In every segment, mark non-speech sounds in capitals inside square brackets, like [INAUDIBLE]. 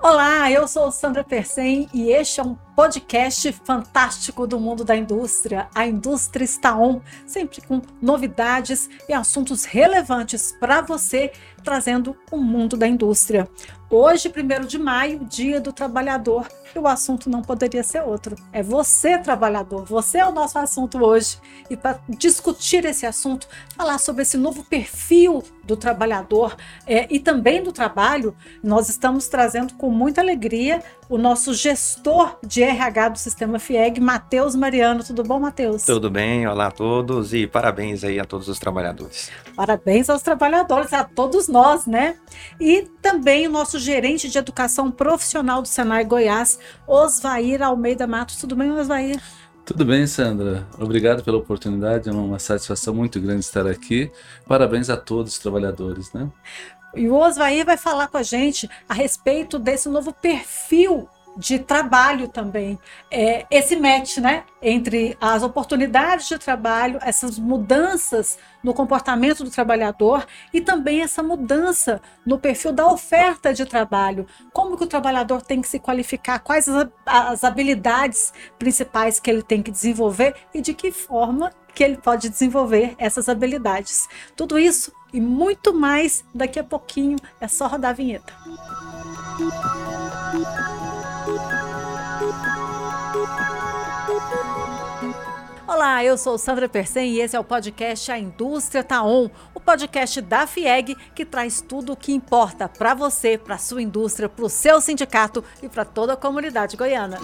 Olá, eu sou Sandra Persen e este é um podcast fantástico do mundo da indústria. A indústria está on, sempre com novidades e assuntos relevantes para você, trazendo o mundo da indústria. Hoje, 1 de maio, Dia do Trabalhador, e o assunto não poderia ser outro. É você, trabalhador, você é o nosso assunto hoje. E para discutir esse assunto, falar sobre esse novo perfil do trabalhador é, e também do trabalho, nós estamos trazendo com muita alegria o nosso gestor de RH do Sistema FIEG, Matheus Mariano. Tudo bom, Matheus? Tudo bem, olá a todos e parabéns aí a todos os trabalhadores. Parabéns aos trabalhadores, a todos nós, né? E também o nosso gerente de educação profissional do Senai Goiás, Osvair Almeida Matos. Tudo bem, Osvair? Tudo bem, Sandra. Obrigado pela oportunidade, é uma satisfação muito grande estar aqui. Parabéns a todos os trabalhadores, né? E o Osvair vai falar com a gente a respeito desse novo perfil de trabalho também. É, esse match né, entre as oportunidades de trabalho, essas mudanças no comportamento do trabalhador e também essa mudança no perfil da oferta de trabalho. Como que o trabalhador tem que se qualificar, quais as, as habilidades principais que ele tem que desenvolver e de que forma que ele pode desenvolver essas habilidades. Tudo isso e muito mais daqui a pouquinho. É só rodar a vinheta. Olá, eu sou Sandra Persen e esse é o podcast A Indústria Tá On, o podcast da FIEG que traz tudo o que importa para você, para sua indústria, para o seu sindicato e para toda a comunidade goiana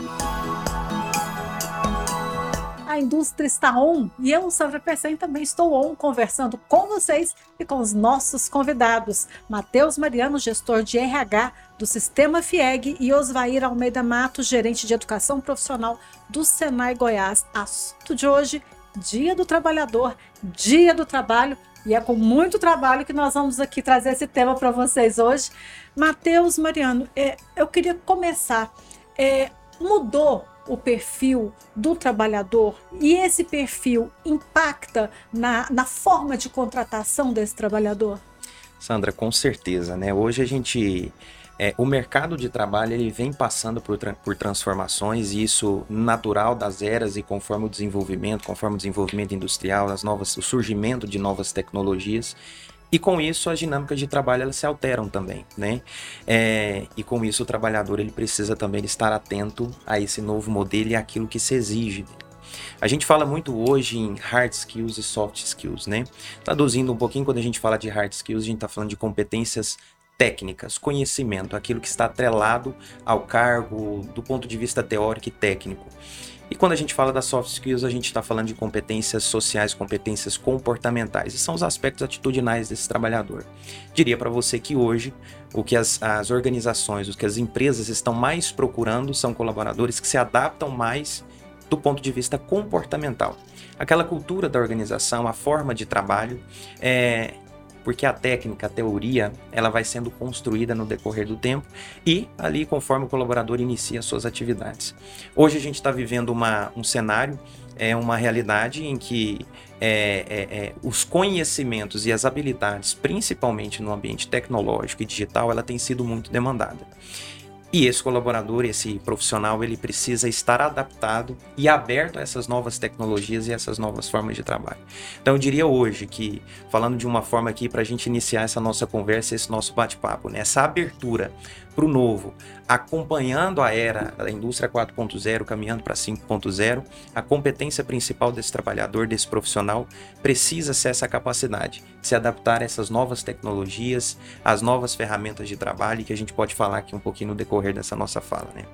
a indústria está on e eu, Sandra Persen, também estou on conversando com vocês e com os nossos convidados. Matheus Mariano, gestor de RH do Sistema FIEG e Osvair Almeida Matos, gerente de educação profissional do Senai Goiás. Assunto de hoje, Dia do Trabalhador, Dia do Trabalho e é com muito trabalho que nós vamos aqui trazer esse tema para vocês hoje. Matheus Mariano, é, eu queria começar. É, mudou o perfil do trabalhador e esse perfil impacta na, na forma de contratação desse trabalhador? Sandra, com certeza, né? Hoje a gente é, o mercado de trabalho ele vem passando por, por transformações e isso natural das eras e conforme o desenvolvimento, conforme o desenvolvimento industrial, as novas, o surgimento de novas tecnologias e com isso as dinâmicas de trabalho elas se alteram também, né? É, e com isso o trabalhador ele precisa também estar atento a esse novo modelo e aquilo que se exige dele. A gente fala muito hoje em hard skills e soft skills, né? Traduzindo um pouquinho, quando a gente fala de hard skills, a gente está falando de competências técnicas, conhecimento, aquilo que está atrelado ao cargo do ponto de vista teórico e técnico. E quando a gente fala das soft skills, a gente está falando de competências sociais, competências comportamentais, e são os aspectos atitudinais desse trabalhador. Diria para você que hoje o que as, as organizações, o que as empresas estão mais procurando são colaboradores que se adaptam mais do ponto de vista comportamental. Aquela cultura da organização, a forma de trabalho, é, porque a técnica, a teoria, ela vai sendo construída no decorrer do tempo e ali conforme o colaborador inicia suas atividades. Hoje a gente está vivendo uma, um cenário, é uma realidade em que é, é, é, os conhecimentos e as habilidades, principalmente no ambiente tecnológico e digital, ela tem sido muito demandada. E esse colaborador, esse profissional, ele precisa estar adaptado e aberto a essas novas tecnologias e essas novas formas de trabalho. Então, eu diria hoje que, falando de uma forma aqui para a gente iniciar essa nossa conversa, esse nosso bate-papo, né? essa abertura para o novo, acompanhando a era da indústria 4.0, caminhando para 5.0, a competência principal desse trabalhador, desse profissional, precisa ser essa capacidade de se adaptar a essas novas tecnologias, às novas ferramentas de trabalho, que a gente pode falar aqui um pouquinho no decorrer dessa nossa fala. Né?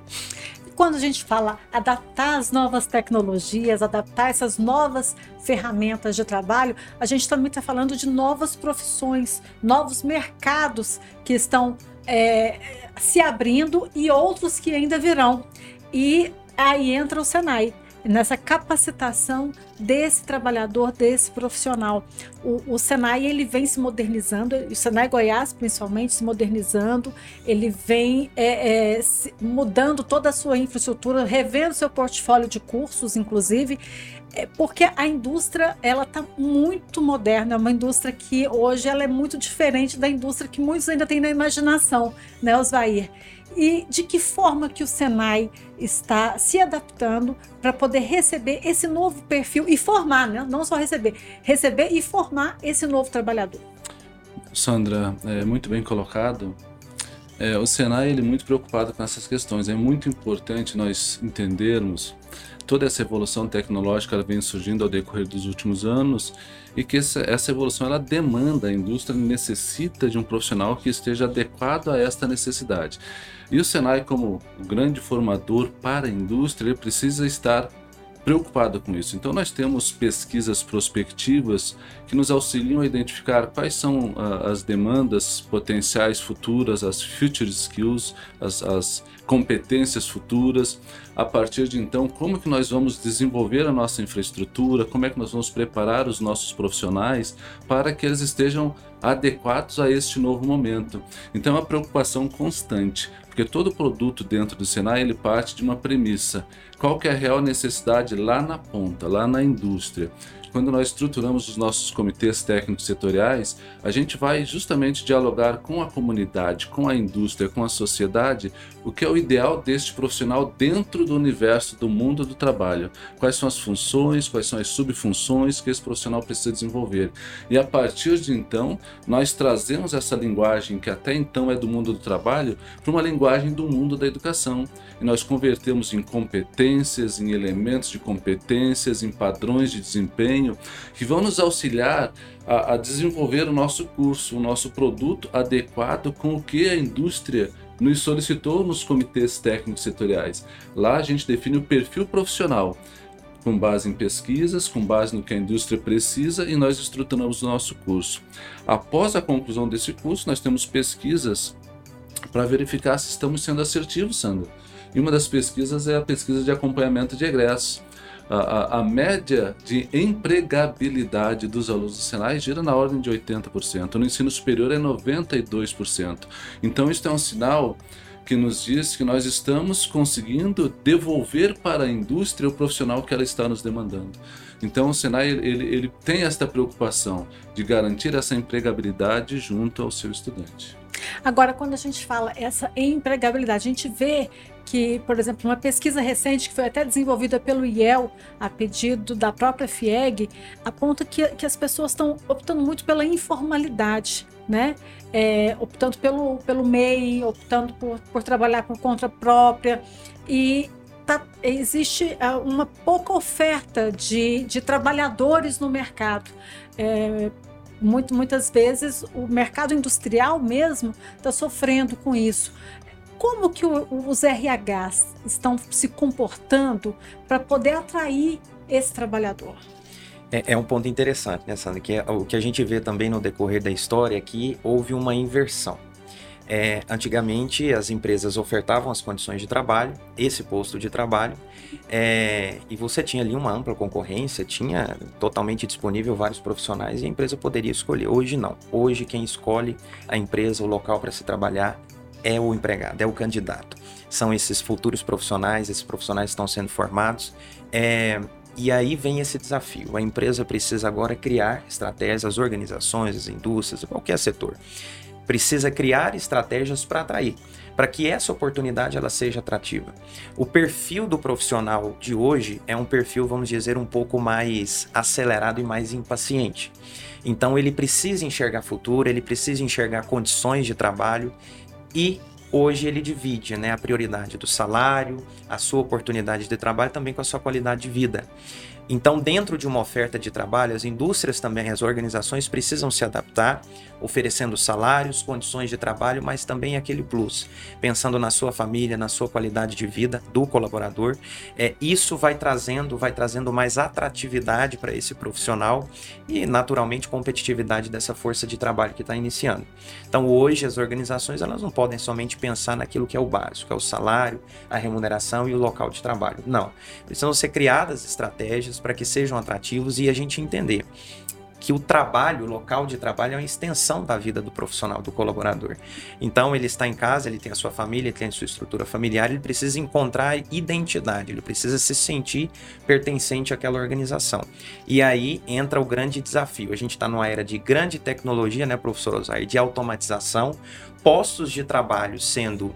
quando a gente fala adaptar as novas tecnologias, adaptar essas novas ferramentas de trabalho, a gente também está falando de novas profissões, novos mercados que estão é, se abrindo e outros que ainda virão. E aí entra o Senai nessa capacitação desse trabalhador, desse profissional. O, o, Senai ele vem se modernizando, o Senai Goiás principalmente se modernizando, ele vem é, é, mudando toda a sua infraestrutura, revendo seu portfólio de cursos, inclusive. É porque a indústria ela está muito moderna, é uma indústria que hoje ela é muito diferente da indústria que muitos ainda têm na imaginação, né, Osvair? E de que forma que o Senai está se adaptando para poder receber esse novo perfil e formar, né? não só receber, receber e formar esse novo trabalhador? Sandra, é muito bem colocado. É, o Senai ele é muito preocupado com essas questões. É muito importante nós entendermos toda essa evolução tecnológica ela vem surgindo ao decorrer dos últimos anos e que essa, essa evolução ela demanda, a indústria necessita de um profissional que esteja adequado a esta necessidade. E o Senai, como grande formador para a indústria, ele precisa estar preocupado com isso. Então nós temos pesquisas prospectivas que nos auxiliam a identificar quais são uh, as demandas potenciais futuras, as future skills, as, as, competências futuras. A partir de então, como que nós vamos desenvolver a nossa infraestrutura, como é que nós vamos preparar os nossos profissionais para que eles estejam adequados a este novo momento. Então é uma preocupação constante, porque todo produto dentro do Senai ele parte de uma premissa. Qual que é a real necessidade lá na ponta, lá na indústria? Quando nós estruturamos os nossos comitês técnicos setoriais, a gente vai justamente dialogar com a comunidade, com a indústria, com a sociedade, o que é o ideal deste profissional dentro do universo do mundo do trabalho. Quais são as funções, quais são as subfunções que esse profissional precisa desenvolver. E a partir de então, nós trazemos essa linguagem que até então é do mundo do trabalho para uma linguagem do mundo da educação. E nós convertemos em competências, em elementos de competências, em padrões de desempenho que vão nos auxiliar a, a desenvolver o nosso curso, o nosso produto adequado com o que a indústria nos solicitou nos comitês técnicos setoriais. Lá a gente define o perfil profissional com base em pesquisas, com base no que a indústria precisa e nós estruturamos o nosso curso. Após a conclusão desse curso, nós temos pesquisas para verificar se estamos sendo assertivos, Sandra. E uma das pesquisas é a pesquisa de acompanhamento de egressos a, a, média de empregabilidade dos alunos do Senai gira na ordem de 80%, no ensino superior é 92%. Então, isso é um sinal que nos diz que nós estamos conseguindo devolver para a indústria o profissional que ela está nos demandando. Então o Senai ele, ele tem esta preocupação de garantir essa empregabilidade junto ao seu estudante. Agora, quando a gente fala essa empregabilidade, a gente vê que, por exemplo, uma pesquisa recente que foi até desenvolvida pelo IEL, a pedido da própria FIEG, aponta que, que as pessoas estão optando muito pela informalidade, né? É, optando pelo, pelo MEI, optando por, por trabalhar por conta própria. E tá, existe é, uma pouca oferta de, de trabalhadores no mercado. É, muito, muitas vezes o mercado industrial mesmo está sofrendo com isso. Como que os RHs estão se comportando para poder atrair esse trabalhador? É, é, um ponto interessante, né, Sandra? Que é, o que a gente vê também no decorrer da história é que houve uma inversão. É, antigamente, as empresas ofertavam as condições de trabalho, esse posto de trabalho, é, e você tinha ali uma ampla concorrência, tinha totalmente disponível vários profissionais e a empresa poderia escolher. Hoje não. Hoje, quem escolhe a empresa, o local para se trabalhar, é o empregado, é o candidato. São esses futuros profissionais, esses profissionais estão sendo formados. É, e aí vem esse desafio. A empresa precisa agora criar estratégias, as organizações, as indústrias, qualquer setor precisa criar estratégias para atrair, para que essa oportunidade ela seja atrativa. O perfil do profissional de hoje é um perfil, vamos dizer, um pouco mais acelerado e mais impaciente. Então ele precisa enxergar futuro, ele precisa enxergar condições de trabalho e hoje ele divide né, a prioridade do salário, a sua oportunidade de trabalho também com a sua qualidade de vida. Então, dentro de uma oferta de trabalho, as indústrias também, as organizações precisam se adaptar, oferecendo salários, condições de trabalho, mas também aquele plus, pensando na sua família, na sua qualidade de vida do colaborador. É, isso vai trazendo, vai trazendo mais atratividade para esse profissional e, naturalmente, competitividade dessa força de trabalho que está iniciando. Então, hoje as organizações elas não podem somente pensar naquilo que é o básico, é o salário, a remuneração e o local de trabalho. Não, precisam ser criadas estratégias para que sejam atrativos e a gente entender que o trabalho, o local de trabalho é uma extensão da vida do profissional, do colaborador. Então ele está em casa, ele tem a sua família, ele tem a sua estrutura familiar, ele precisa encontrar identidade, ele precisa se sentir pertencente àquela organização. E aí entra o grande desafio. A gente está numa era de grande tecnologia, né, professor Osair, de automatização, postos de trabalho sendo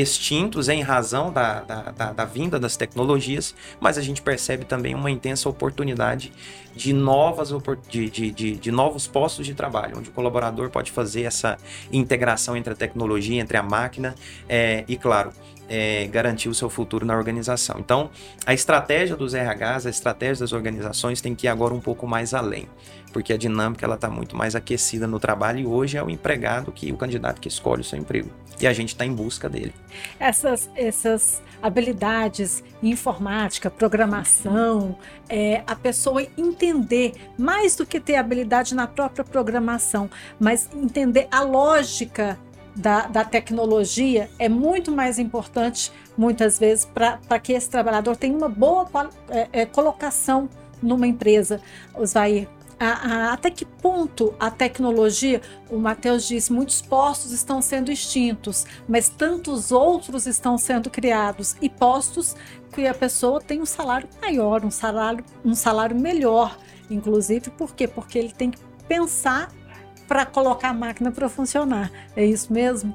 extintos em razão da, da, da, da, vinda das tecnologias, mas a gente percebe também uma intensa oportunidade de, novas, de, de, de, de novos postos de trabalho, onde o colaborador pode fazer essa integração entre a tecnologia, entre a máquina é, e, claro, é, garantir o seu futuro na organização. Então, a estratégia dos RHs, a estratégia das organizações tem que ir agora um pouco mais além, porque a dinâmica ela está muito mais aquecida no trabalho e hoje é o empregado que o candidato que escolhe o seu emprego e a gente está em busca dele. Essas, essas habilidades informática, programação, é, a pessoa entender mais do que ter habilidade na própria programação, mas entender a lógica da, da tecnologia é muito mais importante, muitas vezes, para que esse trabalhador tenha uma boa é, é, colocação numa empresa. Osvair, a, a, até que ponto a tecnologia, o Matheus disse, muitos postos estão sendo extintos, mas tantos outros estão sendo criados e postos que a pessoa tem um salário maior, um salário, um salário melhor, inclusive, por quê? Porque ele tem que pensar para colocar a máquina para funcionar. É isso mesmo?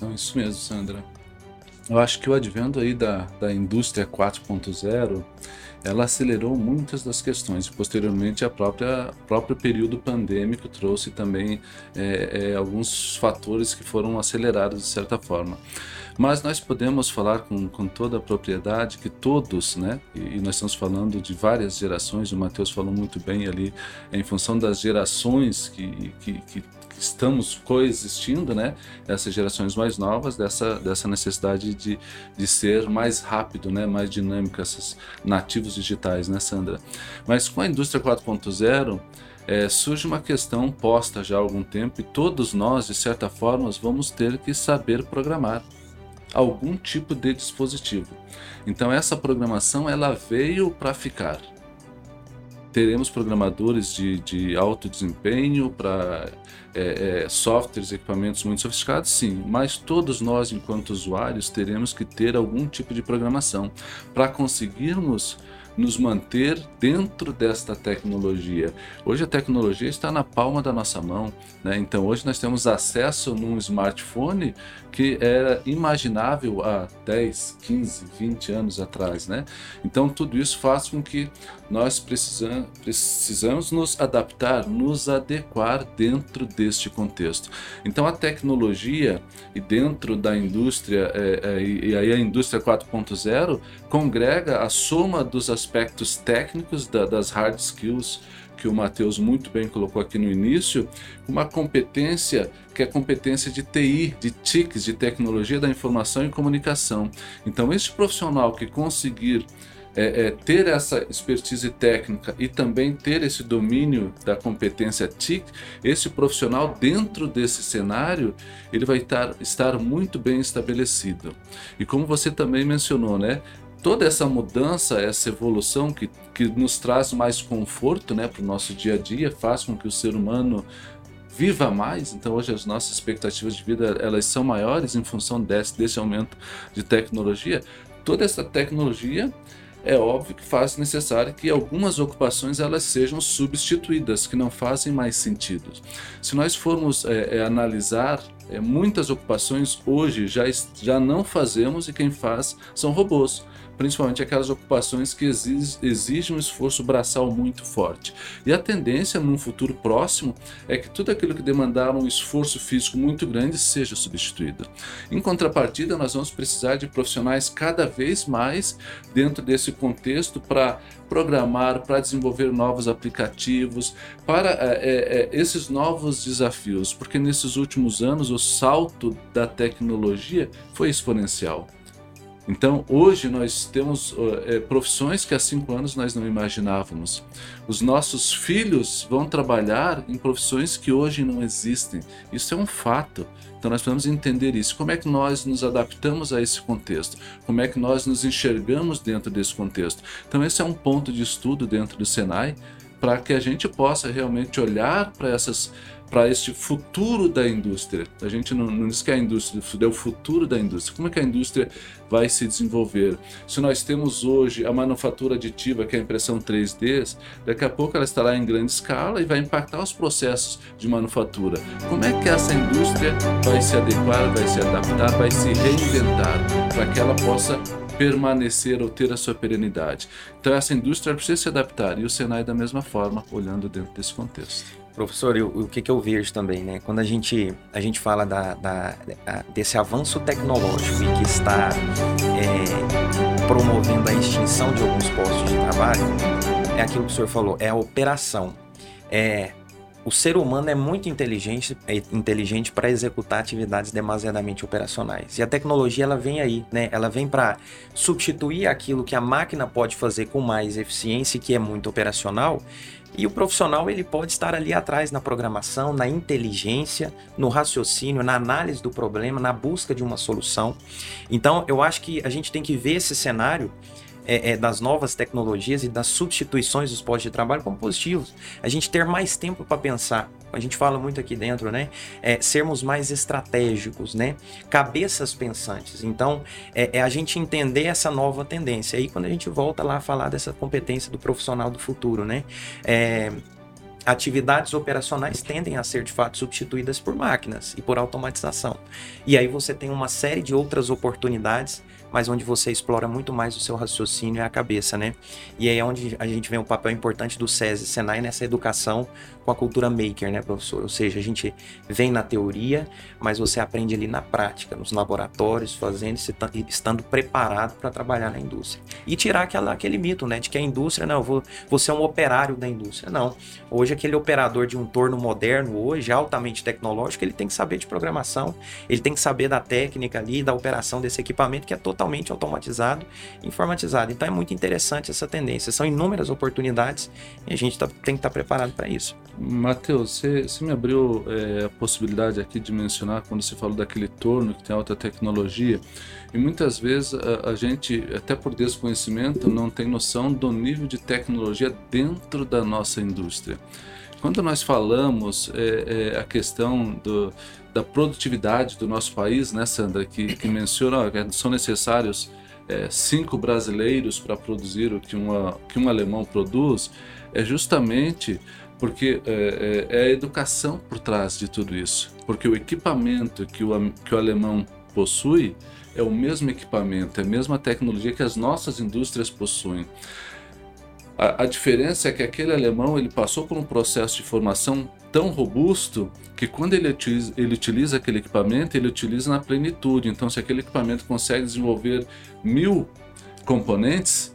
Não, isso mesmo, Sandra. Eu acho que o advento aí da, da indústria 4.0 ela acelerou muitas das questões. Posteriormente, a própria próprio período pandêmico trouxe também é, é, alguns fatores que foram acelerados de certa forma. Mas nós podemos falar com, com toda a propriedade que todos, né, e, e nós estamos falando de várias gerações, o Mateus falou muito bem ali, em função das gerações que, que, que estamos coexistindo, né? Essas gerações mais novas, dessa, dessa necessidade de, de ser mais rápido, né? Mais dinâmico, esses nativos digitais, né, Sandra? Mas com a indústria 4.0, é, surge uma questão posta já há algum tempo e todos nós, de certa forma, vamos ter que saber programar algum tipo de dispositivo. Então essa programação ela veio para ficar. Teremos programadores de, de alto desempenho para é, é, softwares, equipamentos muito sofisticados, sim, mas todos nós, enquanto usuários, teremos que ter algum tipo de programação para conseguirmos nos manter dentro desta tecnologia. Hoje a tecnologia está na palma da nossa mão, né? então hoje nós temos acesso num smartphone que era imaginável há 10, 15, 20 anos atrás. Né? Então tudo isso faz com que nós precisamos, precisamos nos adaptar, nos adequar dentro deste contexto. Então a tecnologia e dentro da indústria, é, é, e aí a indústria 4.0 congrega a soma dos aspectos técnicos da, das hard skills que o Matheus muito bem colocou aqui no início, uma competência que é a competência de TI, de TICs, de tecnologia da informação e comunicação. Então, este profissional que conseguir é, é, ter essa expertise técnica e também ter esse domínio da competência TIC, esse profissional dentro desse cenário, ele vai estar, estar muito bem estabelecido. E como você também mencionou, né? Toda essa mudança, essa evolução que, que nos traz mais conforto né, para o nosso dia a dia, faz com que o ser humano viva mais. Então hoje as nossas expectativas de vida elas são maiores em função desse, desse aumento de tecnologia. Toda essa tecnologia é óbvio que faz necessário que algumas ocupações elas sejam substituídas, que não fazem mais sentido. Se nós formos é, é, analisar é, muitas ocupações hoje já, já não fazemos e quem faz são robôs principalmente aquelas ocupações que exigem um esforço braçal muito forte. E a tendência num futuro próximo é que tudo aquilo que demandar um esforço físico muito grande seja substituído. Em contrapartida, nós vamos precisar de profissionais cada vez mais dentro desse contexto para programar, para desenvolver novos aplicativos, para é, é, esses novos desafios, porque nesses últimos anos o salto da tecnologia foi exponencial. Então, hoje nós temos é, profissões que há cinco anos nós não imaginávamos. Os nossos filhos vão trabalhar em profissões que hoje não existem. Isso é um fato. Então, nós precisamos entender isso. Como é que nós nos adaptamos a esse contexto? Como é que nós nos enxergamos dentro desse contexto? Então, esse é um ponto de estudo dentro do Senai para que a gente possa realmente olhar para essas para este futuro da indústria. A gente não, não diz que a indústria é o futuro da indústria. Como é que a indústria vai se desenvolver? Se nós temos hoje a manufatura aditiva, que é a impressão 3D, daqui a pouco ela estará em grande escala e vai impactar os processos de manufatura. Como é que essa indústria vai se adequar, vai se adaptar, vai se reinventar para que ela possa permanecer ou ter a sua perenidade. Então essa indústria precisa se adaptar e o Senai da mesma forma, olhando dentro desse contexto. Professor, eu, o que, que eu vejo também, né? Quando a gente, a gente fala da, da, desse avanço tecnológico e que está é, promovendo a extinção de alguns postos de trabalho, é aquilo que o senhor falou, é a operação. É, o ser humano é muito inteligente, é inteligente para executar atividades demasiadamente operacionais. E a tecnologia ela vem aí, né? Ela vem para substituir aquilo que a máquina pode fazer com mais eficiência, que é muito operacional, e o profissional ele pode estar ali atrás na programação, na inteligência, no raciocínio, na análise do problema, na busca de uma solução. Então, eu acho que a gente tem que ver esse cenário é, é, das novas tecnologias e das substituições dos postos de trabalho como positivos. A gente ter mais tempo para pensar. A gente fala muito aqui dentro, né? É, sermos mais estratégicos, né? Cabeças pensantes. Então, é, é, a gente entender essa nova tendência. Aí, quando a gente volta lá a falar dessa competência do profissional do futuro, né? É, atividades operacionais tendem a ser de fato substituídas por máquinas e por automatização. E aí você tem uma série de outras oportunidades mas onde você explora muito mais o seu raciocínio e a cabeça, né? E aí é onde a gente vê um papel importante do SESI Senai nessa educação com a cultura maker, né, professor? Ou seja, a gente vem na teoria, mas você aprende ali na prática, nos laboratórios, fazendo, estando preparado para trabalhar na indústria. E tirar aquela, aquele mito, né, de que a indústria, não, vou ser um operário da indústria. Não. Hoje, aquele operador de um torno moderno, hoje, altamente tecnológico, ele tem que saber de programação, ele tem que saber da técnica ali, da operação desse equipamento, que é totalmente automatizado informatizado. Então, é muito interessante essa tendência. São inúmeras oportunidades e a gente tá, tem que estar tá preparado para isso. Matheus, você, você, me abriu é, a possibilidade aqui de mencionar quando você falou daquele torno que tem alta tecnologia e muitas vezes a, a, gente, até por desconhecimento, não tem noção do nível de tecnologia dentro da nossa indústria. Quando nós falamos é, é, a questão do, da produtividade do nosso país, né, Sandra, que, que menciona que são necessários é, cinco brasileiros para produzir o que, uma, que um alemão produz, é justamente porque é, é, é, a educação por trás de tudo isso. Porque o equipamento que o, que o alemão possui é o mesmo equipamento, é a mesma tecnologia que as nossas indústrias possuem. A, a, diferença é que aquele alemão ele passou por um processo de formação tão robusto que quando ele utiliza, ele utiliza aquele equipamento, ele utiliza na plenitude. Então, se aquele equipamento consegue desenvolver mil componentes,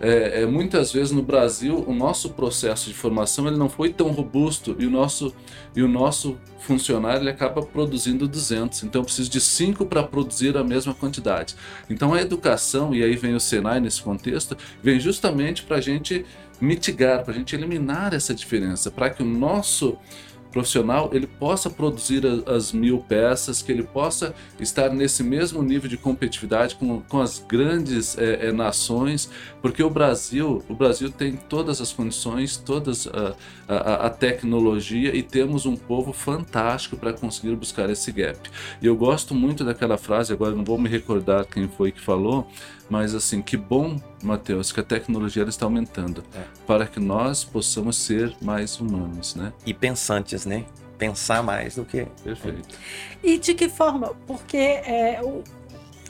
é, é, muitas vezes no Brasil o nosso processo de formação ele não foi tão robusto e o nosso e o nosso funcionário ele acaba produzindo 200 então eu preciso de 5 para produzir a mesma quantidade então a educação e aí vem o Senai nesse contexto vem justamente para a gente mitigar para a gente eliminar essa diferença para que o nosso profissional ele possa produzir as mil peças, que ele possa estar nesse mesmo nível de competitividade com, com as grandes é, é, nações, porque o Brasil, o Brasil tem todas as condições, todas a, a, a tecnologia e temos um povo fantástico para conseguir buscar esse gap. E eu gosto muito daquela frase, agora não vou me recordar quem foi que falou, mas assim, que bom, Mateus, que a tecnologia está aumentando é. para que nós possamos ser mais humanos, né? E pensantes, né? Pensar mais do que. Perfeito. E de que forma? Porque é, o,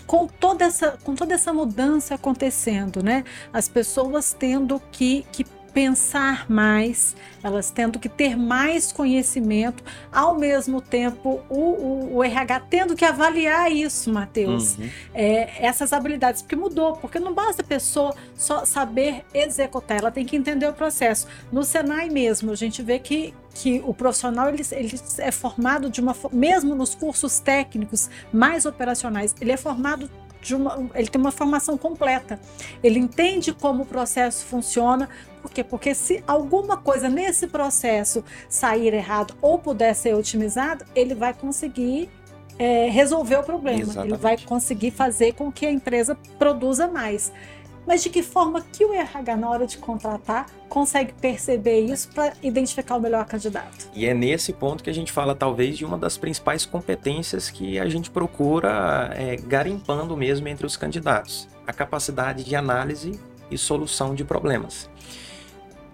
com toda essa com toda essa mudança acontecendo, né? As pessoas tendo que, que pensar mais, elas tendo que ter mais conhecimento, ao mesmo tempo o, o, o RH tendo que avaliar isso, Matheus, uhum. é, essas habilidades, porque mudou, porque não basta a pessoa só saber executar, ela tem que entender o processo. No Senai mesmo, a gente vê que, que o profissional ele, ele é formado de uma mesmo nos cursos técnicos mais operacionais, ele é formado uma, ele tem uma formação completa. Ele entende como o processo funciona, por quê? Porque se alguma coisa nesse processo sair errado ou puder ser otimizado, ele vai conseguir é, resolver o problema. Exatamente. Ele vai conseguir fazer com que a empresa produza mais. Mas de que forma que o RH, na hora de contratar, consegue perceber isso para identificar o melhor candidato? E é nesse ponto que a gente fala, talvez, de uma das principais competências que a gente procura é, garimpando mesmo entre os candidatos: a capacidade de análise e solução de problemas.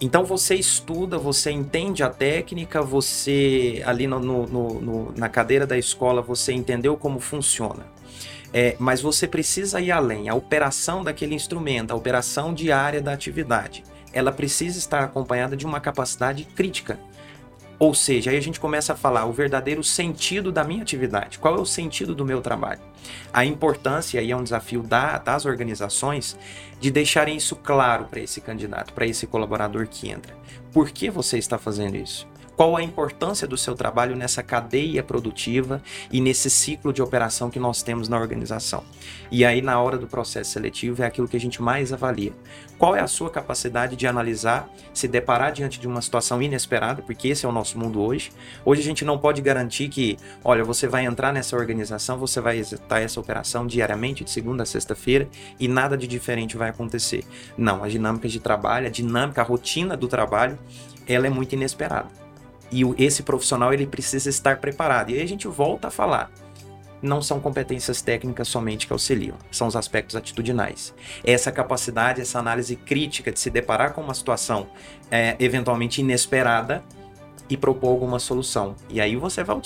Então você estuda, você entende a técnica, você ali no, no, no, na cadeira da escola você entendeu como funciona. É, mas você precisa ir além. A operação daquele instrumento, a operação diária da atividade, ela precisa estar acompanhada de uma capacidade crítica. Ou seja, aí a gente começa a falar o verdadeiro sentido da minha atividade. Qual é o sentido do meu trabalho? A importância, e é um desafio da, das organizações, de deixarem isso claro para esse candidato, para esse colaborador que entra. Por que você está fazendo isso? Qual a importância do seu trabalho nessa cadeia produtiva e nesse ciclo de operação que nós temos na organização? E aí, na hora do processo seletivo, é aquilo que a gente mais avalia. Qual é a sua capacidade de analisar, se deparar diante de uma situação inesperada, porque esse é o nosso mundo hoje. Hoje a gente não pode garantir que, olha, você vai entrar nessa organização, você vai executar essa operação diariamente, de segunda a sexta-feira, e nada de diferente vai acontecer. Não, a dinâmica de trabalho, a dinâmica, a rotina do trabalho, ela é muito inesperada. E esse profissional ele precisa estar preparado. E aí a gente volta a falar. Não são competências técnicas somente que auxiliam, são os aspectos atitudinais. Essa capacidade, essa análise crítica de se deparar com uma situação é, eventualmente inesperada e propor alguma solução. E aí você vai,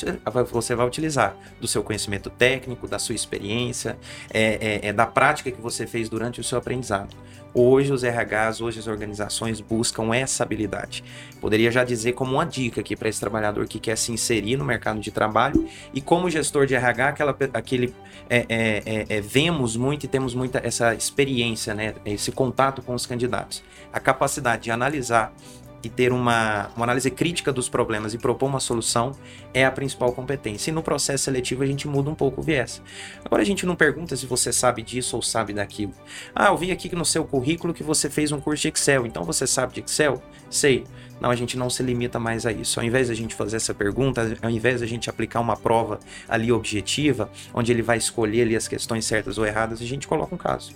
você vai utilizar do seu conhecimento técnico, da sua experiência, é, é, é da prática que você fez durante o seu aprendizado. Hoje os RHs, hoje as organizações buscam essa habilidade. Poderia já dizer como uma dica aqui para esse trabalhador que quer se inserir no mercado de trabalho e como gestor de RH, aquela, aquele é, é, é, é, vemos muito e temos muita essa experiência, né, esse contato com os candidatos, a capacidade de analisar e ter uma, uma análise crítica dos problemas e propor uma solução é a principal competência. E no processo seletivo a gente muda um pouco o viés. Agora a gente não pergunta se você sabe disso ou sabe daquilo. Ah, eu vi aqui no seu currículo que você fez um curso de Excel, então você sabe de Excel? Sei. Não, a gente não se limita mais a isso. Ao invés a gente fazer essa pergunta, ao invés a gente aplicar uma prova ali objetiva, onde ele vai escolher ali as questões certas ou erradas, a gente coloca um caso.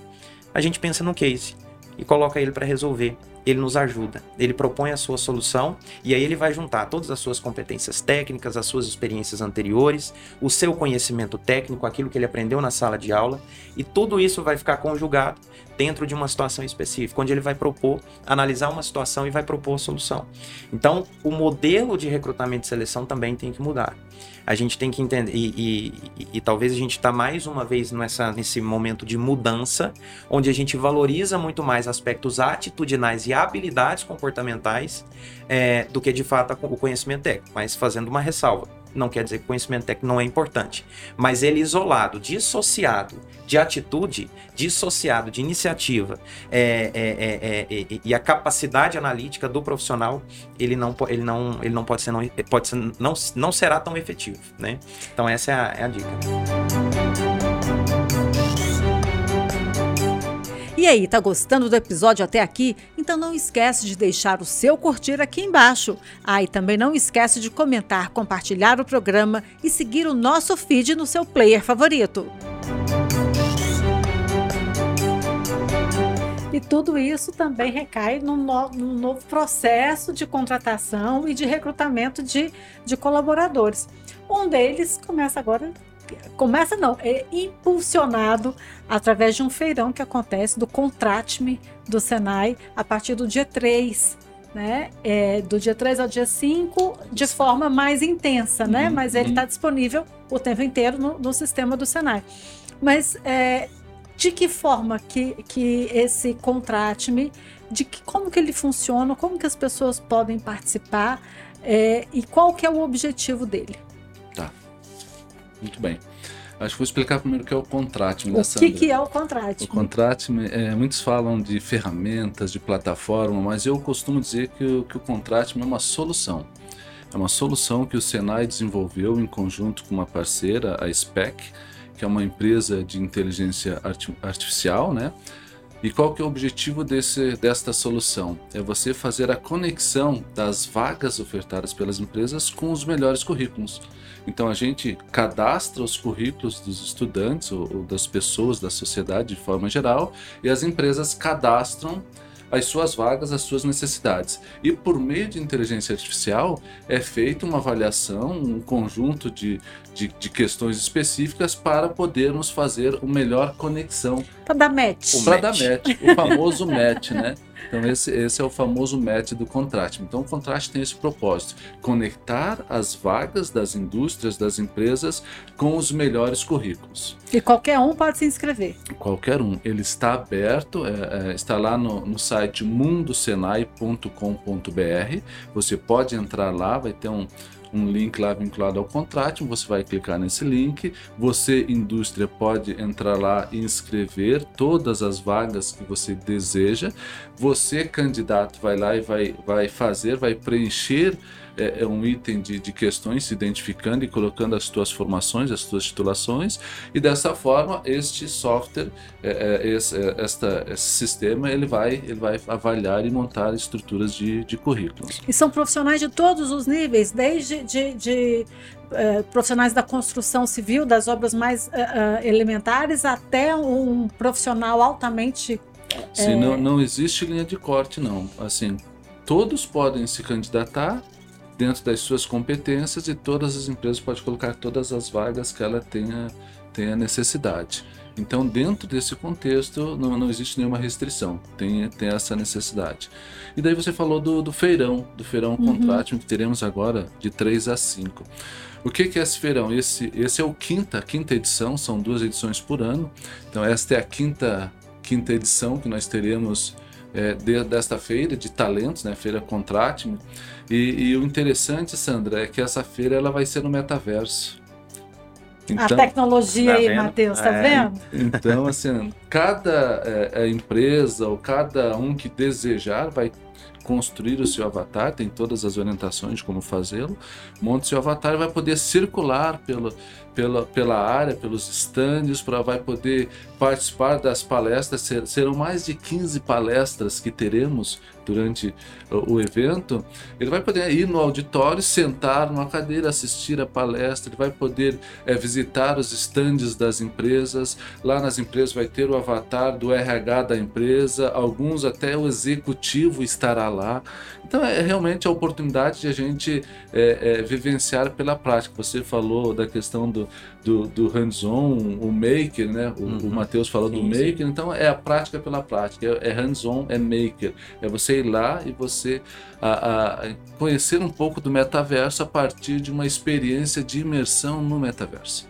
A gente pensa no case e coloca ele para resolver ele nos ajuda. Ele propõe a sua solução e aí ele vai juntar todas as suas competências técnicas, as suas experiências anteriores, o seu conhecimento técnico, aquilo que ele aprendeu na sala de aula, e tudo isso vai ficar conjugado dentro de uma situação específica, onde ele vai propor, analisar uma situação e vai propor a solução. Então, o modelo de recrutamento e seleção também tem que mudar. A gente tem que entender, e, e, e, e talvez a gente está mais uma vez nessa, nesse momento de mudança, onde a gente valoriza muito mais aspectos atitudinais e habilidades comportamentais é, do que de fato o conhecimento técnico, mas fazendo uma ressalva não quer dizer que conhecimento técnico não é importante, mas ele isolado, dissociado de atitude, dissociado de iniciativa é, é, é, é, é e a capacidade analítica do profissional, ele não, ele não, ele não pode ser, não, pode ser, não, não será tão efetivo, né? Então essa é a, é a dica. E aí, tá gostando do episódio até aqui? Então não esquece de deixar o seu curtir aqui embaixo. Ah, e também não esquece de comentar, compartilhar o programa e seguir o nosso feed no seu player favorito. E tudo isso também recai no, no, no, novo processo de contratação e de recrutamento de, de colaboradores. Um deles começa agora começa não, é impulsionado através de um feirão que acontece do Contrate-me do Senai a partir do dia 3, né? É, do dia 3 ao dia 5, de forma mais intensa, né? Uhum, Mas ele está uhum. disponível o tempo inteiro no, no sistema do Senai. Mas é, de que forma que, que esse Contrate-me, de que, como que ele funciona, como que as pessoas podem participar é, e qual que é o objetivo dele? Muito bem. Acho que vou explicar primeiro o que é o contrato. O que, que, é o contrato? O contrato, é, muitos falam de ferramentas, de plataforma, mas eu costumo dizer que, o, que o contrato é uma solução. É uma solução que o Senai desenvolveu em conjunto com uma parceira, a SPEC, que é uma empresa de inteligência artificial, né? E qual que é o objetivo desse, desta solução? É você fazer a conexão das vagas ofertadas pelas empresas com os melhores currículos. Então a gente cadastra os currículos dos estudantes ou, ou das pessoas da sociedade de forma geral e as empresas cadastram as suas vagas, as suas necessidades. E por meio de inteligência artificial é feita uma avaliação, um conjunto de, de, de questões específicas para podermos fazer o melhor conexão. Para dar match. Para dar match, o famoso match, né? [LAUGHS] Então esse, esse é o famoso match do contraste. Então o contraste tem esse propósito, conectar as vagas das indústrias, das empresas com os melhores currículos. E qualquer um pode se inscrever. Qualquer um. Ele está aberto, é, é, está lá no, no site mundosenai.com.br. Você pode entrar lá, vai ter um, um link lá vinculado ao contrato, você vai clicar nesse link, você, indústria, pode entrar lá e inscrever todas as vagas que você deseja, você, candidato, vai lá e vai, vai fazer, vai preencher é, é um item de, de questões se identificando e colocando as tuas formações, as tuas titulações, e dessa forma este software, é, é, esse, é, esta, esse sistema, ele vai, ele vai avaliar e montar estruturas de, de currículos. E são profissionais de todos os níveis, desde de, de é, profissionais da construção civil, das obras mais elementares, até um profissional altamente. Sim, não, não existe linha de corte, não. Assim, todos podem se candidatar dentro das suas competências e todas as empresas podem colocar todas as vagas que ela tenha, tenha necessidade. Então, dentro desse contexto, não, não existe nenhuma restrição, tem, tem essa necessidade. E daí você falou do, do feirão, do feirão uhum. Contratium, que teremos agora de 3 a 5. O que, que é esse feirão? Esse, esse é o quinta, quinta edição, são duas edições por ano. Então, esta é a quinta, quinta edição que nós teremos é, de, desta feira de talentos, né, feira Contratme. E, e, o interessante, Sandra, é que essa feira ela vai ser no metaverso. Então, a tecnologia tá aí, Matheus, tá é, vendo? Então, assim, cada é, é, empresa ou cada um que desejar vai construir o seu avatar, tem todas as orientações de como fazê-lo, monta o seu avatar e vai poder circular pelo, pela, pela área, pelos estandes, para vai poder participar das palestras. Ser, serão mais de 15 palestras que teremos durante o, evento. Ele vai poder ir no auditório, sentar numa cadeira, assistir a palestra, ele vai poder é, visitar os estandes das empresas. Lá nas empresas vai ter o avatar do RH da empresa, alguns até o executivo estará lá. Então é realmente a oportunidade de a gente é, é, vivenciar pela prática. Você falou da questão do, do, do hands-on, o maker, né? O, uhum. o Matheus falou sim, do maker, sim. então é a prática pela prática, é, é hands-on, é maker. É você ir lá e você a, a conhecer um pouco do metaverso a partir de uma experiência de imersão no metaverso.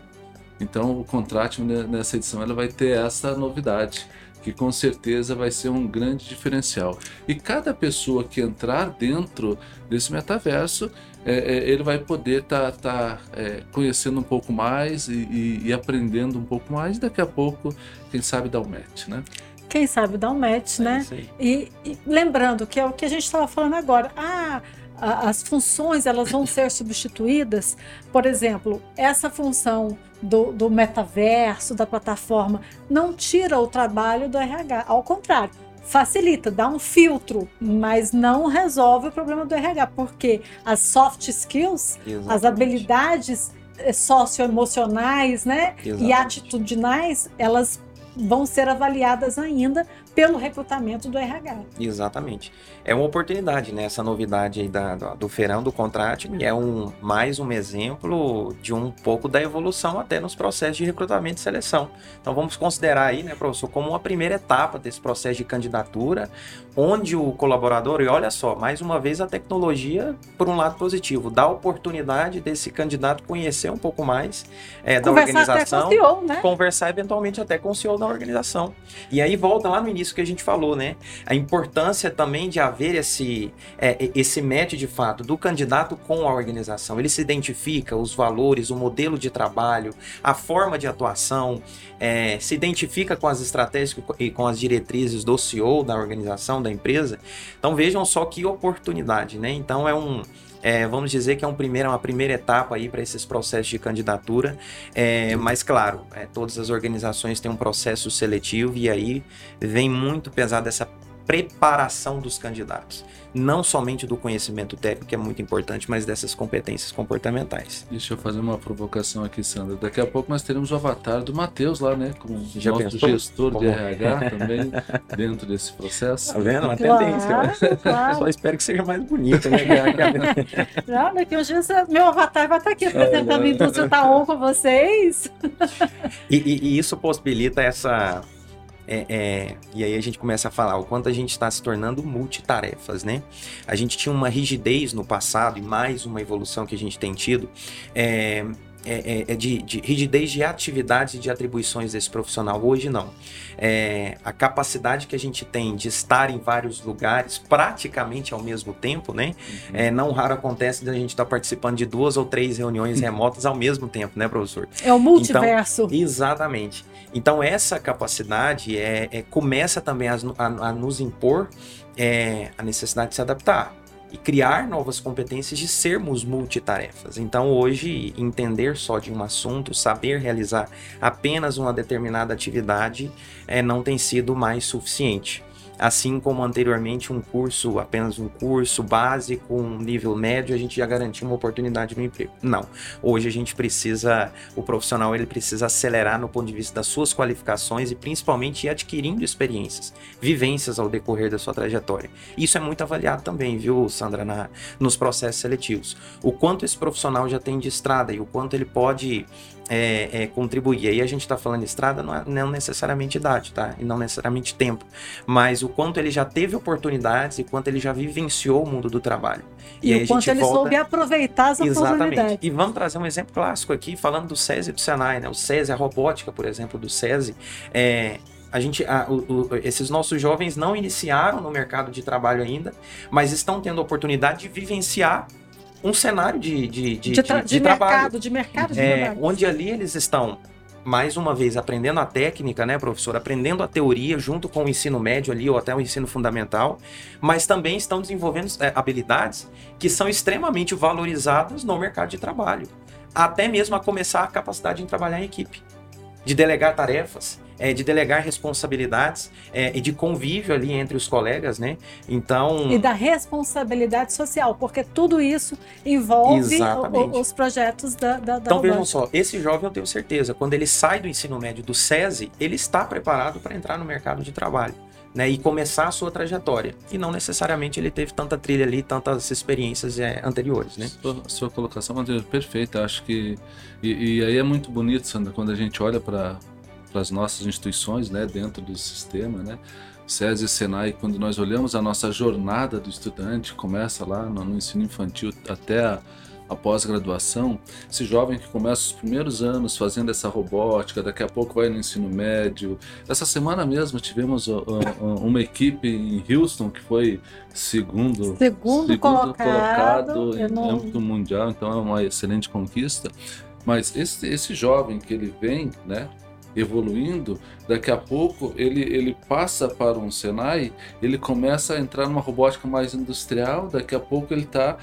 Então o contrato nessa edição ela vai ter essa novidade que com certeza vai ser um grande diferencial. E cada pessoa que entrar dentro desse metaverso, é, é, ele vai poder estar tá, tá, é, conhecendo um pouco mais e, e, e, aprendendo um pouco mais. E daqui a pouco, quem sabe, dar um match, né? Quem sabe dar um match, é né? E, e, lembrando que é o que a gente estava falando agora. Ah, as funções elas vão ser substituídas. Por exemplo, essa função do, do metaverso, da plataforma, não tira o trabalho do RH. Ao contrário, facilita, dá um filtro, mas não resolve o problema do RH, porque as soft skills, Exatamente. as habilidades eh, socioemocionais, né, Exatamente. e atitudinais, elas vão ser avaliadas ainda pelo recrutamento do RH. Exatamente. É uma oportunidade, né? Essa novidade aí da, do feirão do contrato é um, mais um exemplo de um pouco da evolução até nos processos de recrutamento e seleção. Então vamos considerar aí, né, professor, como uma primeira etapa desse processo de candidatura, onde o colaborador, e olha só, mais uma vez a tecnologia, por um lado positivo, dá a oportunidade desse candidato conhecer um pouco mais é, da organização, CEO, né? conversar eventualmente até com o CEO da organização. E aí volta lá no início isso que a gente falou, né? A importância também de haver esse, é, esse match de fato do candidato com a organização. Ele se identifica os valores, o modelo de trabalho, a forma de atuação, é, se identifica com as estratégias e com as diretrizes do CEO, da organização, da empresa. Então vejam só que oportunidade, né? Então é um é, vamos dizer que é um primeiro, uma primeira etapa aí para esses processos de candidatura, é, mas claro, é, todas as organizações têm um processo seletivo e aí vem muito pesado essa preparação dos candidatos não somente do conhecimento técnico, que é muito importante, mas dessas competências comportamentais. Deixa eu fazer uma provocação aqui, Sandra. Daqui a pouco nós teremos o avatar do Matheus lá, né? Como Já nosso pensou? gestor Como? de RH [LAUGHS] também, dentro desse processo. Tá vendo? Uma Claro, tendência. claro. Só espero que seja mais bonita, né? [LAUGHS] Não, daqui uns dias meu avatar vai estar aqui apresentando a indústria Taon com vocês. E, e- e isso possibilita essa. É, é, e aí a gente começa a falar o quanto a gente está se tornando multitarefas, né? A gente tinha uma rigidez no passado e mais uma evolução que a gente tem tido. É, é- é- é de, de rigidez de atividades e de atribuições desse profissional. Hoje não. É, a capacidade que a gente tem de estar em vários lugares praticamente ao mesmo tempo, né? É, não raro acontece de a gente estar participando de duas ou três reuniões remotas ao mesmo tempo, né, professor? É o multiverso. Exatamente. Então essa capacidade é, é- começa também a, a- a nos impor é, a necessidade de se adaptar e criar novas competências de sermos multitarefas. Então hoje entender só de um assunto, saber realizar apenas uma determinada atividade é, não tem sido mais suficiente. Assim como anteriormente um curso, apenas um curso básico, um nível médio, a gente já garantia uma oportunidade no emprego. Não. Hoje a gente precisa, o profissional ele precisa acelerar no ponto de vista das suas qualificações e principalmente ir adquirindo experiências, vivências ao decorrer da sua trajetória. Isso é muito avaliado também, viu, Sandra, na, nos processos seletivos. O quanto esse profissional já tem de estrada e o quanto ele pode é, é, contribuir. E aí a gente está falando de estrada, não, é, não necessariamente idade, tá? E não necessariamente tempo, mas o quanto ele já teve oportunidades e quanto ele já vivenciou o mundo do trabalho. E, aí a o quanto gente ele volta- soube aproveitar as Exatamente. oportunidades. E vamos trazer um exemplo clássico aqui, falando do SESI e do Senai, né? O SESI, a robótica, por exemplo, do SESI, é, a gente, a- o- o- esses nossos jovens não iniciaram no mercado de trabalho ainda, mas estão tendo a oportunidade de vivenciar um cenário de, de, de, De, tra- de- de trabalho. mercado, de mercado de É, trabalho. onde ali eles estão, mais uma vez, aprendendo a técnica, né, professor? Aprendendo a teoria junto com o ensino médio ali, ou até o ensino fundamental, mas também estão desenvolvendo é, habilidades que são extremamente valorizadas no mercado de trabalho. Até mesmo a começar a capacidade de trabalhar em equipe, de delegar tarefas, é, de delegar responsabilidades é, e de convívio ali entre os colegas, né? Então. E da responsabilidade social, porque tudo isso envolve o- os projetos da, da, da Então vejam só, esse jovem eu tenho certeza, quando ele sai do ensino médio do SESI, ele está preparado para entrar no mercado de trabalho. Né, e começar a sua trajetória. E não necessariamente ele teve tanta trilha ali, tantas experiências é, anteriores, né? Sua, sua colocação Matheus, perfeita. Acho que. E, e aí é muito bonito, Sandra, quando a gente olha para as nossas instituições, né, dentro do sistema, né? SESI e Senai, quando nós olhamos a nossa jornada do estudante, começa lá no, no ensino infantil até a, a pós-graduação, esse jovem que começa os primeiros anos fazendo essa robótica, daqui a pouco vai no ensino médio. Essa semana mesmo tivemos uma equipe em Houston que foi segundo Segundo, colocado, colocado eu em não- âmbito mundial, então é uma excelente conquista. Mas esse, esse jovem que ele vem, né, evoluindo, daqui a pouco ele, ele passa para um Senai, ele começa a entrar numa robótica mais industrial, daqui a pouco ele está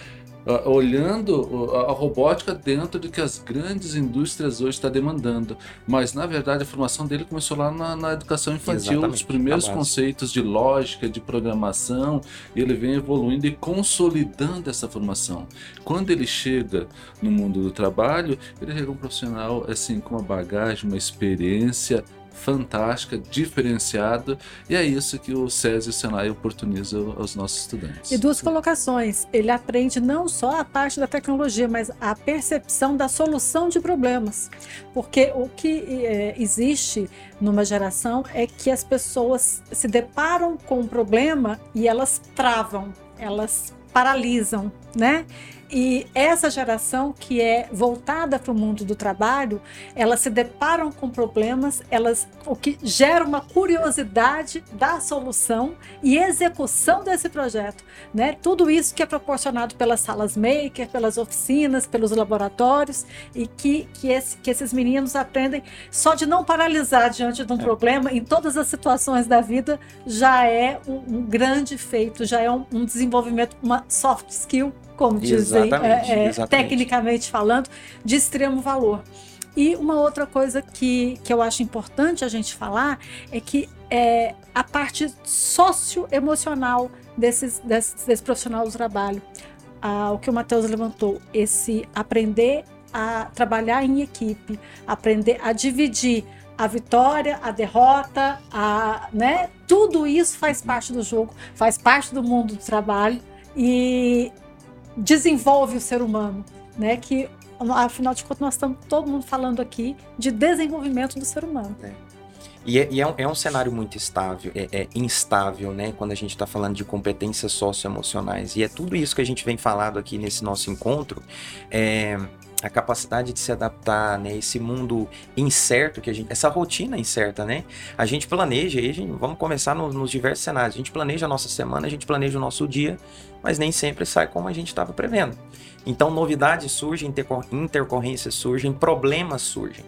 olhando a, a robótica dentro do que as grandes indústrias hoje estão demandando. Mas, na verdade, a formação dele começou lá na, na educação infantil, Exatamente, os primeiros conceitos de lógica, de programação, e ele vem evoluindo e consolidando essa formação. Quando ele chega no mundo do trabalho, ele chega um profissional assim com uma bagagem, uma experiência fantástica, diferenciado, e é isso que o SESI e o Senai oportuniza aos nossos estudantes. E duas colocações. Ele aprende não só a parte da tecnologia, mas a percepção da solução de problemas. Porque o que é, existe numa geração é que as pessoas se deparam com um problema e elas travam, elas paralisam, né? E essa geração que é voltada para o mundo do trabalho, elas se deparam com problemas, elas o que gera uma curiosidade da solução e execução desse projeto, né? Tudo isso que é proporcionado pelas salas maker, pelas oficinas, pelos laboratórios e que que, esse, que esses meninos aprendem só de não paralisar diante de um É. problema em todas as situações da vida já é um, um grande feito, já é um, um desenvolvimento, uma soft skill como dizem é, é, tecnicamente falando, de extremo valor. E uma outra coisa que, que eu acho importante a gente falar é que é, a parte socioemocional desses, desses, desse profissional do trabalho. Ah, o que o Matheus levantou, esse aprender a trabalhar em equipe, aprender a dividir a vitória, a derrota, a, né? Tudo isso faz parte do jogo, faz parte do mundo do trabalho e desenvolve o ser humano, né? Que afinal de contas nós estamos todo mundo falando aqui de desenvolvimento do ser humano. É. E, é, e é, um, é, um, cenário muito estável, é, é instável, né? Quando a gente está falando de competências socioemocionais. E é tudo isso que a gente vem falado aqui nesse nosso encontro. É, a capacidade de se adaptar, né? Esse mundo incerto que a gente, essa rotina incerta, né? A gente planeja, aí gente, vamos começar no, nos diversos cenários. A gente planeja a nossa semana, a gente planeja o nosso dia, mas nem sempre sai como a gente estava prevendo. Então novidades surgem, intercorrências surgem, problemas surgem.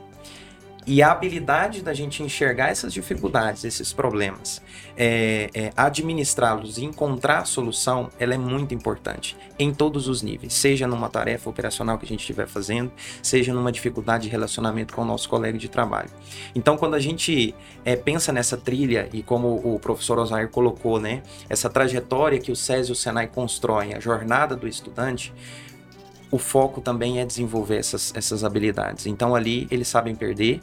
E a habilidade da gente enxergar essas dificuldades, esses problemas, é, é, administrá-los e encontrar a solução, ela é muito importante em todos os níveis, seja numa tarefa operacional que a gente estiver fazendo, seja numa dificuldade de relacionamento com o nosso colega de trabalho. Então, quando a gente é, pensa nessa trilha e como o professor Osair colocou, né, essa trajetória que o SES e o Senai constroem, a jornada do estudante, o foco também é desenvolver essas, essas habilidades. Então ali eles sabem perder,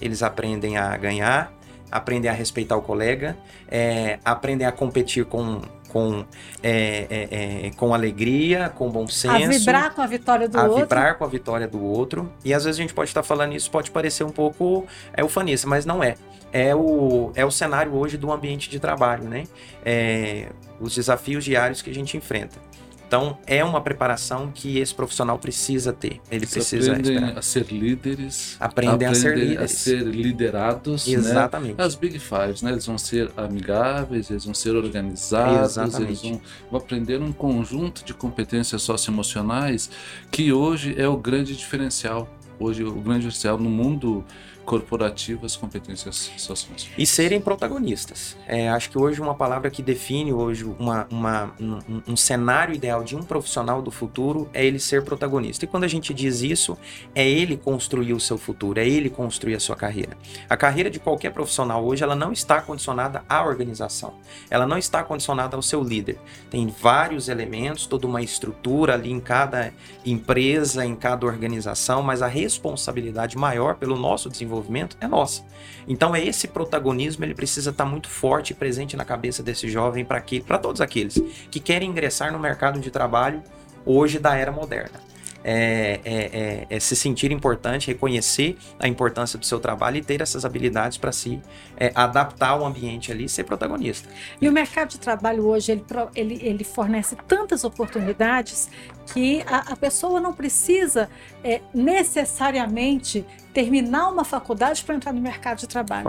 eles aprendem a ganhar, aprendem a respeitar o colega, é, aprendem a competir com, com, é, é, é com alegria, com bom senso. A vibrar com a vitória do a outro. A vibrar com a vitória do outro. E às vezes a gente pode estar falando isso, pode parecer um pouco é, ufanista, mas não é. É o, é o cenário hoje do ambiente de trabalho, né? É, os desafios diários que a gente enfrenta. Então, é uma preparação que esse profissional precisa ter. Ele Eles precisa aprendem esperar. a ser líderes. Aprendem, aprendem a ser líderes. A ser liderados. Né? Exatamente. Né? As Big Fives, né? Eles vão ser amigáveis, eles vão ser organizados, Exatamente. eles vão, vão aprender um conjunto de competências socioemocionais que hoje é o grande diferencial. Hoje, o grande diferencial no mundo corporativas, competências sociais. E serem protagonistas. É, acho que hoje uma palavra que define hoje uma, uma um, um, cenário ideal de um profissional do futuro é ele ser protagonista. E quando a gente diz isso, é ele construir o seu futuro, é ele construir a sua carreira. A carreira de qualquer profissional hoje, ela não está condicionada à organização. Ela não está condicionada ao seu líder. Tem vários elementos, toda uma estrutura ali em cada empresa, em cada organização, mas a responsabilidade maior pelo nosso desenvolvimento desenvolvimento é nossa. Então é esse protagonismo, ele precisa estar muito forte e presente na cabeça desse jovem para que para todos aqueles que querem ingressar no mercado de trabalho hoje da era moderna é, é, é, é, se sentir importante, reconhecer a importância do seu trabalho e ter essas habilidades para se é, adaptar ao ambiente ali e ser protagonista. E o mercado de trabalho hoje, ele, ele, ele fornece tantas oportunidades que a, a pessoa não precisa é, necessariamente terminar uma faculdade para entrar no mercado de trabalho.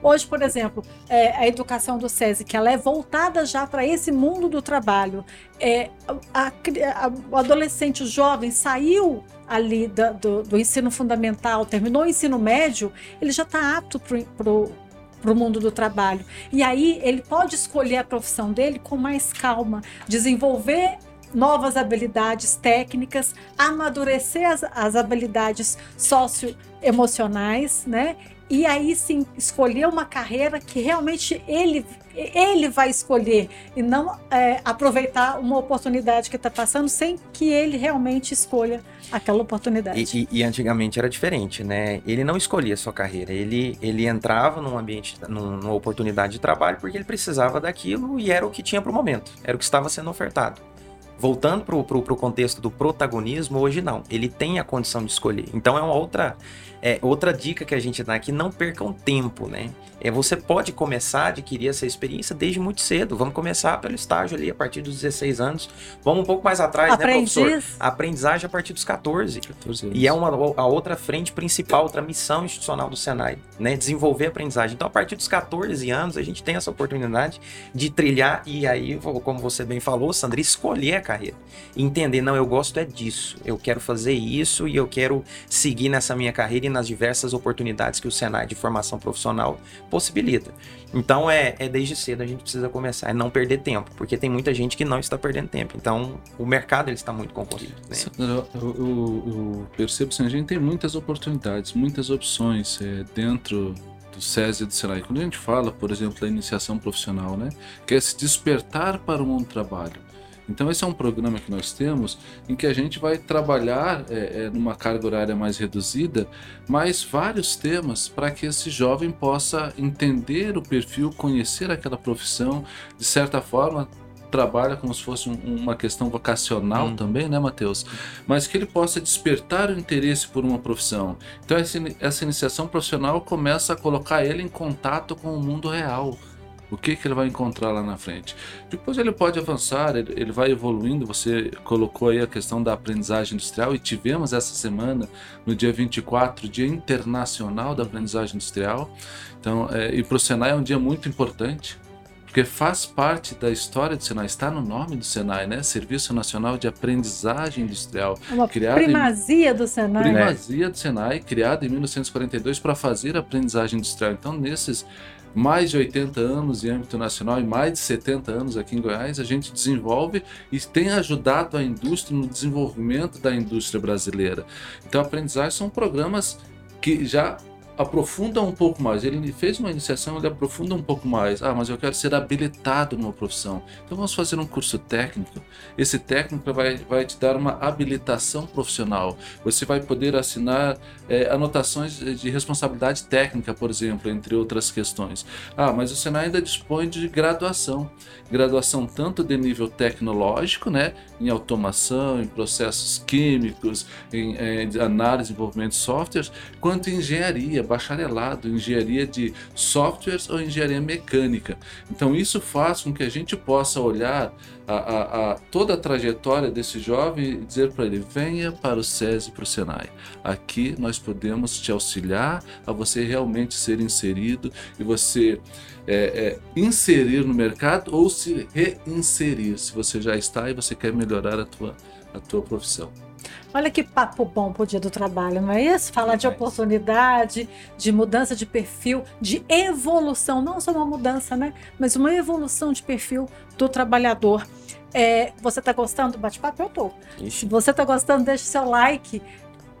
Hoje, por exemplo, é, a educação do SESI, que ela é voltada já para esse mundo do trabalho. É, a, a, o adolescente, o jovem, saiu ali da, do, do, ensino fundamental, terminou o ensino médio, ele já está apto para o mundo do trabalho. E aí ele pode escolher a profissão dele com mais calma, desenvolver novas habilidades técnicas, amadurecer as, as habilidades socioemocionais, né? E aí sim escolher uma carreira que realmente ele ele vai escolher e não é, aproveitar uma oportunidade que está passando sem que ele realmente escolha aquela oportunidade. E, e, e, antigamente era diferente, né? Ele não escolhia a sua carreira, ele, ele entrava num ambiente, num, numa oportunidade de trabalho porque ele precisava daquilo e era o que tinha para o momento, era o que estava sendo ofertado voltando para o contexto do protagonismo, hoje não. Ele tem a condição de escolher. Então é uma outra é, outra dica que a gente dá aqui, não percam tempo, né? É, você pode começar a adquirir essa experiência desde muito cedo. Vamos começar pelo estágio ali, a partir dos 16 anos. Vamos um pouco mais atrás, Aprendiz. né, professor? A aprendizagem a partir dos 14. 14 anos. E é uma, a outra frente principal, outra missão institucional do Senai, né? Desenvolver a aprendizagem. Então, a partir dos 14 anos, a gente tem essa oportunidade de trilhar e aí, como você bem falou, Sandra, escolher a carreira. entender, não, eu gosto é disso, eu quero fazer isso e eu quero seguir nessa minha carreira e nas diversas oportunidades que o Senai de formação profissional possibilita. Então é, é desde cedo a gente precisa começar, é não perder tempo, porque tem muita gente que não está perdendo tempo. Então o mercado ele está muito concorrido. Né? Eu, eu, eu, percebo que a gente tem muitas oportunidades, muitas opções é, dentro do SESI e do Senai. Quando a gente fala, por exemplo, da iniciação profissional, né, que é se despertar para do trabalho. Então esse é um programa que nós temos em que a gente vai trabalhar é, é, numa carga horária mais reduzida, mas vários temas para que esse jovem possa entender o perfil, conhecer aquela profissão, de certa forma trabalha como se fosse um, uma questão vocacional hum. também, né, Matheus? Mas que ele possa despertar o interesse por uma profissão. Então, essa, essa iniciação profissional começa a colocar ele em contato com o mundo real. O que, que ele vai encontrar lá na frente? Depois ele pode avançar, ele, ele vai evoluindo. Você colocou aí a questão da aprendizagem industrial e tivemos essa semana, no dia 24, Dia Internacional da Aprendizagem Industrial. Então, é, e para o Senai é um dia muito importante, porque faz parte da história do Senai, está no nome do Senai, né? Serviço Nacional de Aprendizagem Industrial. É uma primazia em... do Senai. Primazia do Senai, criado em 1942 para fazer aprendizagem industrial. Então, nesses mais de 80 anos em âmbito nacional e mais de 70 anos aqui em Goiás, a gente desenvolve e tem ajudado a indústria no desenvolvimento da indústria brasileira. Então, aprendizagem são programas que já aprofunda um pouco mais. Ele fez uma iniciação, ele aprofunda um pouco mais. Ah, mas eu quero ser habilitado numa profissão. Então vamos fazer um curso técnico. Esse técnico vai, vai te dar uma habilitação profissional. Você vai poder assinar é, anotações de responsabilidade técnica, por exemplo, entre outras questões. Ah, mas o Senai ainda dispõe de graduação. Graduação tanto de nível tecnológico, né, em automação, em processos químicos, em, em análise e desenvolvimento de softwares, quanto em engenharia bacharelado em engenharia de softwares ou engenharia mecânica. Então isso faz com que a gente possa olhar a, a, a toda a trajetória desse jovem e dizer para ele: venha para o SESI, para o Senai. Aqui nós podemos te auxiliar a você realmente ser inserido e você é, é, inserir no mercado ou se reinserir, se você já está e você quer melhorar a tua, a tua profissão. Olha que papo bom pro dia do trabalho, não é isso? Falar de oportunidade, de mudança de perfil, de evolução, não só uma mudança, né? Mas uma evolução de perfil do trabalhador. É, você está gostando do bate-papo? Eu tô. Se você está gostando, deixe seu like,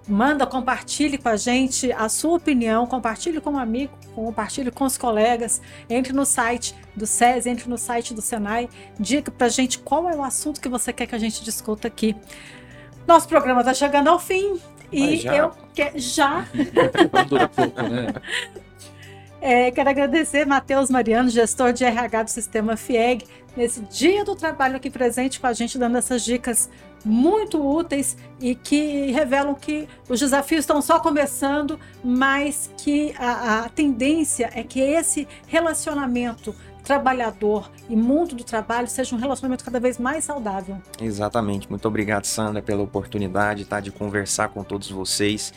manda, compartilhe com a gente a sua opinião, compartilhe com um amigo, compartilhe com os colegas, entre no site do SES, entre no site do Senai, diga pra gente qual é o assunto que você quer que a gente discuta aqui. Nosso programa está chegando ao fim e já. eu quero já. Dura pouco, né? [LAUGHS] É, quero agradecer Matheus Mariano, gestor de RH do Sistema FIEG, nesse dia do trabalho aqui presente com a gente, dando essas dicas muito úteis e que revelam que os desafios estão só começando, mas que a, a tendência é que esse relacionamento trabalhador e mundo do trabalho seja um relacionamento cada vez mais saudável. Exatamente. Muito obrigado, Sandra, pela oportunidade tá, de conversar com todos vocês.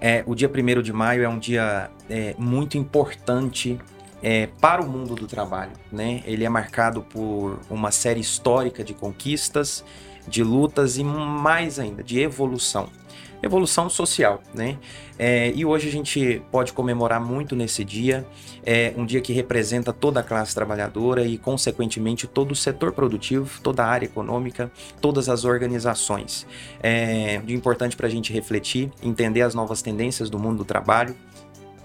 É, o dia 1 de maio é um dia é, muito importante é, para o mundo do trabalho. Né? Ele é marcado por uma série histórica de conquistas, de lutas e mais ainda, de evolução evolução social, né? É, e hoje a gente pode comemorar muito nesse dia, é um dia que representa toda a classe trabalhadora e, consequentemente, todo o setor produtivo, toda a área econômica, todas as organizações. É importante para a gente refletir, entender as novas tendências do mundo do trabalho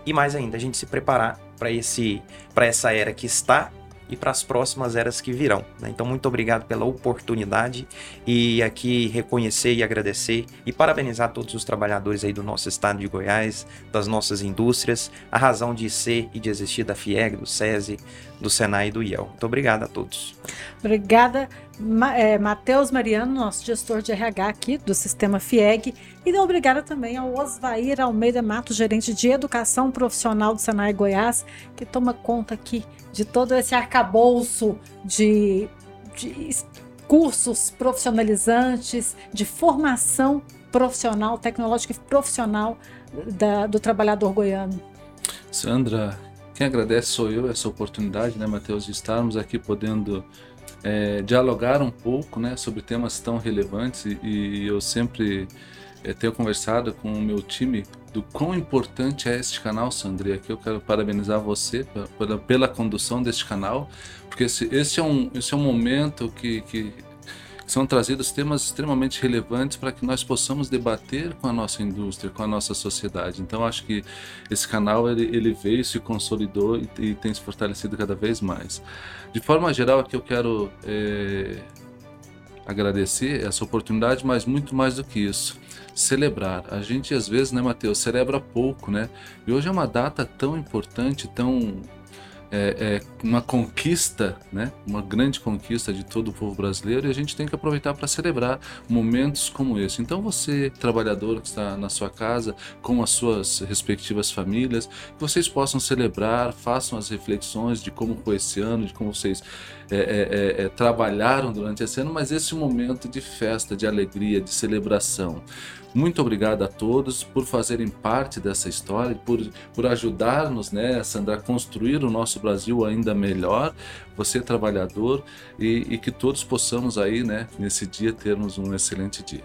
e, mais ainda, a gente se preparar para esse para essa era que está e para as próximas eras que virão. Né? Então, muito obrigado pela oportunidade e aqui reconhecer e agradecer e parabenizar todos os trabalhadores aí do nosso estado de Goiás, das nossas indústrias, a razão de ser e de existir da FIEG, do SESI, do Senai e do IEL. Muito obrigado a todos. Obrigada, é, Matheus Mariano, nosso gestor de RH aqui do Sistema FIEG. E obrigada também ao Osvair Almeida Mato, gerente de Educação Profissional do Senai Goiás, que toma conta aqui de todo esse arcabouço de, de cursos profissionalizantes, de formação profissional, tecnológica e profissional da, do trabalhador goiano. Sandra, quem agradece sou eu essa oportunidade, né, Matheus, de estarmos aqui podendo é, dialogar um pouco né, sobre temas tão relevantes e, e eu sempre é, tenho conversado com o meu time do quão importante é este canal, Sandri. Aqui eu quero parabenizar você pela, pela condução deste canal, porque esse, esse, é, um, esse é um momento que, que são trazidos temas extremamente relevantes para que nós possamos debater com a nossa indústria, com a nossa sociedade. Então acho que esse canal ele, ele veio, se consolidou e, e, tem se fortalecido cada vez mais. De forma geral, aqui eu quero é, agradecer essa oportunidade, mas muito mais do que isso, celebrar. A gente às vezes, né, Mateus, celebra pouco, né? E hoje é uma data tão importante, tão é, é, uma conquista, né? uma grande conquista de todo o povo brasileiro e a gente tem que aproveitar para celebrar momentos como esse. Então você, trabalhador que está na sua casa, com as suas respectivas famílias, que vocês possam celebrar, façam as reflexões de como foi esse ano, de como vocês é, é, é, é trabalharam durante esse ano, mas esse momento de festa, de alegria, de celebração. Muito obrigado a todos por fazerem parte dessa história, por, por ajudar-nos, né, Sandra, a construir o nosso Brasil ainda melhor, você trabalhador, e, e que todos possamos aí, né, nesse dia, termos um excelente dia.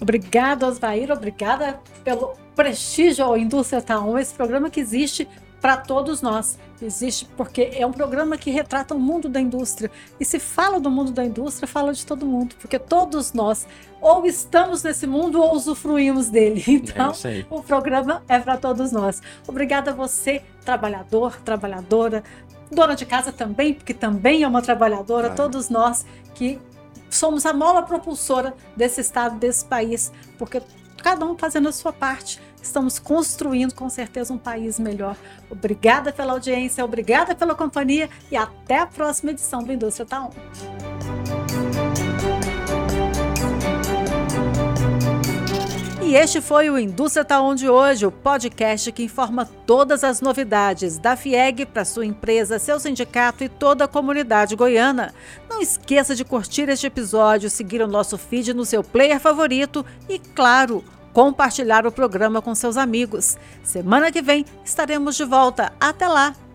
Obrigado, Osvair, obrigada pelo prestígio ao Indústria Town, esse programa que existe para todos nós. Existe porque é um programa que retrata o mundo da indústria. E se fala do mundo da indústria, fala de todo mundo, porque todos nós ou estamos nesse mundo ou usufruímos dele. Então, é o programa é para todos nós. Obrigada a você, trabalhador, trabalhadora, dona de casa também, porque também é uma trabalhadora, claro. todos nós que somos a mola propulsora desse estado, desse país, porque cada um fazendo a sua parte estamos construindo com certeza um país melhor. Obrigada pela audiência, obrigada pela companhia e até a próxima edição do Indústria Tá E este foi o Indústria Tá On de hoje, o podcast que informa todas as novidades da FIEG para sua empresa, seu sindicato e toda a comunidade goiana. Não esqueça de curtir este episódio, seguir o nosso feed no seu player favorito e, claro, compartilhar o programa com seus amigos. Semana que vem estaremos de volta. Até lá!